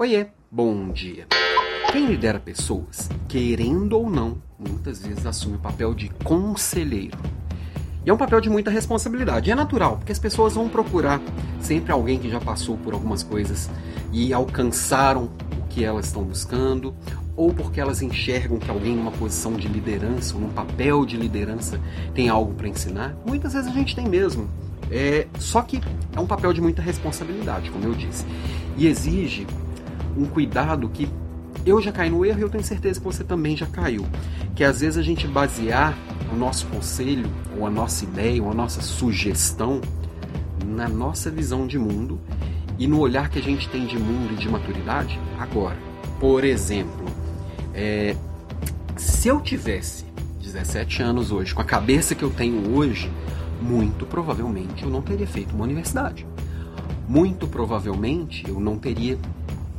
Oiê, bom dia. Quem lidera pessoas, querendo ou não, muitas vezes assume o papel de conselheiro. E é um papel de muita responsabilidade. É natural, porque as pessoas vão procurar sempre alguém que já passou por algumas coisas e alcançaram o que elas estão buscando, ou porque elas enxergam que alguém numa posição de liderança, ou num papel de liderança, tem algo para ensinar. Muitas vezes a gente tem mesmo. É, só que é um papel de muita responsabilidade, como eu disse. E exige um cuidado que eu já caí no erro e eu tenho certeza que você também já caiu. Que às vezes a gente basear o nosso conselho, ou a nossa ideia, ou a nossa sugestão na nossa visão de mundo e no olhar que a gente tem de mundo e de maturidade agora. Por exemplo, é, se eu tivesse 17 anos hoje, com a cabeça que eu tenho hoje, muito provavelmente eu não teria feito uma universidade. Muito provavelmente eu não teria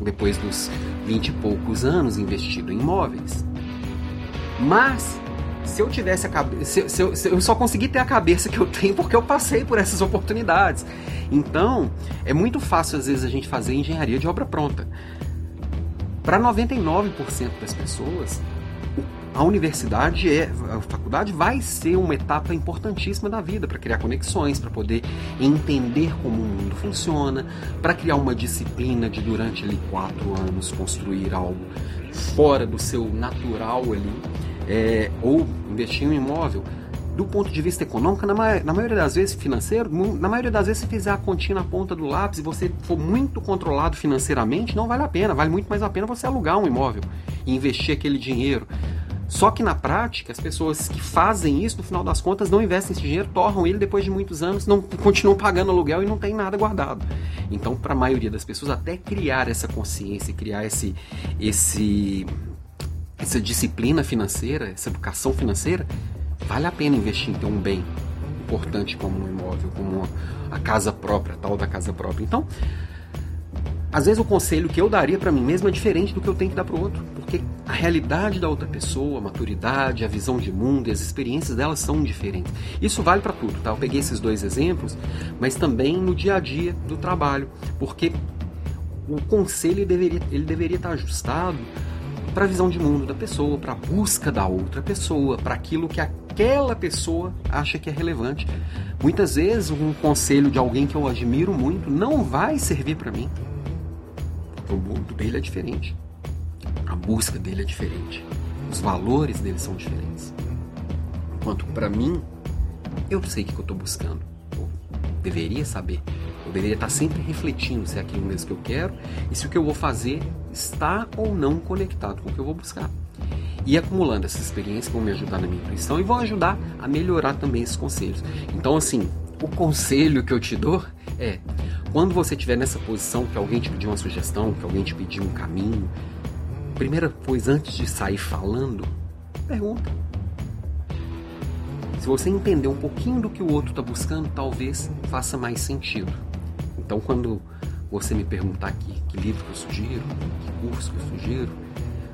depois dos vinte e poucos anos investido em imóveis. Mas se eu tivesse a cabeça, se, se, se, eu só consegui ter a cabeça que eu tenho porque eu passei por essas oportunidades. Então, é muito fácil às vezes a gente fazer engenharia de obra pronta. Para 99% das pessoas, a universidade é a faculdade vai ser uma etapa importantíssima da vida para criar conexões, para poder entender como o mundo funciona, para criar uma disciplina de durante ali quatro anos construir algo fora do seu natural ali, é, ou investir em um imóvel. Do ponto de vista econômico, na, ma na maioria das vezes financeiro, na maioria das vezes se fizer a continha na ponta do lápis e você for muito controlado financeiramente, não vale a pena. Vale muito mais a pena você alugar um imóvel e investir aquele dinheiro. Só que na prática, as pessoas que fazem isso, no final das contas, não investem esse dinheiro, torram ele depois de muitos anos, não continuam pagando aluguel e não tem nada guardado. Então, para a maioria das pessoas, até criar essa consciência, criar esse, esse, essa disciplina financeira, essa educação financeira, vale a pena investir em ter um bem importante como um imóvel, como a casa própria, tal da casa própria. Então, às vezes o conselho que eu daria para mim mesmo é diferente do que eu tenho que dar para o outro, porque a realidade da outra pessoa, a maturidade, a visão de mundo e as experiências delas são diferentes. Isso vale para tudo, tá? Eu peguei esses dois exemplos, mas também no dia a dia do trabalho, porque o conselho deveria, ele deveria estar ajustado para a visão de mundo da pessoa, para a busca da outra pessoa, para aquilo que aquela pessoa acha que é relevante. Muitas vezes um conselho de alguém que eu admiro muito não vai servir para mim o mundo dele é diferente. A busca dele é diferente. Os valores dele são diferentes. Enquanto para mim, eu sei o que eu estou buscando. Eu deveria saber. Eu deveria estar sempre refletindo se é aquilo mesmo que eu quero e se o que eu vou fazer está ou não conectado com o que eu vou buscar. E acumulando essas experiências vão me ajudar na minha intuição e vão ajudar a melhorar também esses conselhos. Então, assim, o conselho que eu te dou é quando você estiver nessa posição que alguém te pediu uma sugestão, que alguém te pediu um caminho, primeira coisa antes de sair falando, pergunta. Se você entender um pouquinho do que o outro está buscando, talvez faça mais sentido. Então, quando você me perguntar aqui que livro que eu sugiro, que curso que eu sugiro,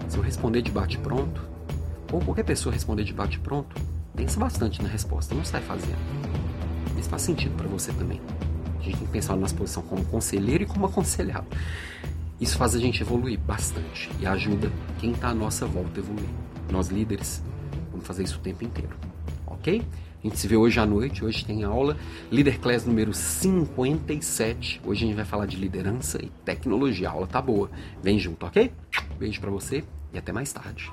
se eu responder de bate-pronto, ou qualquer pessoa responder de bate-pronto, pensa bastante na resposta, não sai fazendo. Isso faz sentido para você também. A gente tem que pensar na nossa posição como conselheiro e como aconselhado. Isso faz a gente evoluir bastante e ajuda quem está à nossa volta a evoluir. Nós líderes vamos fazer isso o tempo inteiro, ok? A gente se vê hoje à noite, hoje tem aula Leader Class número 57. Hoje a gente vai falar de liderança e tecnologia. A aula tá boa. Vem junto, ok? Beijo para você e até mais tarde.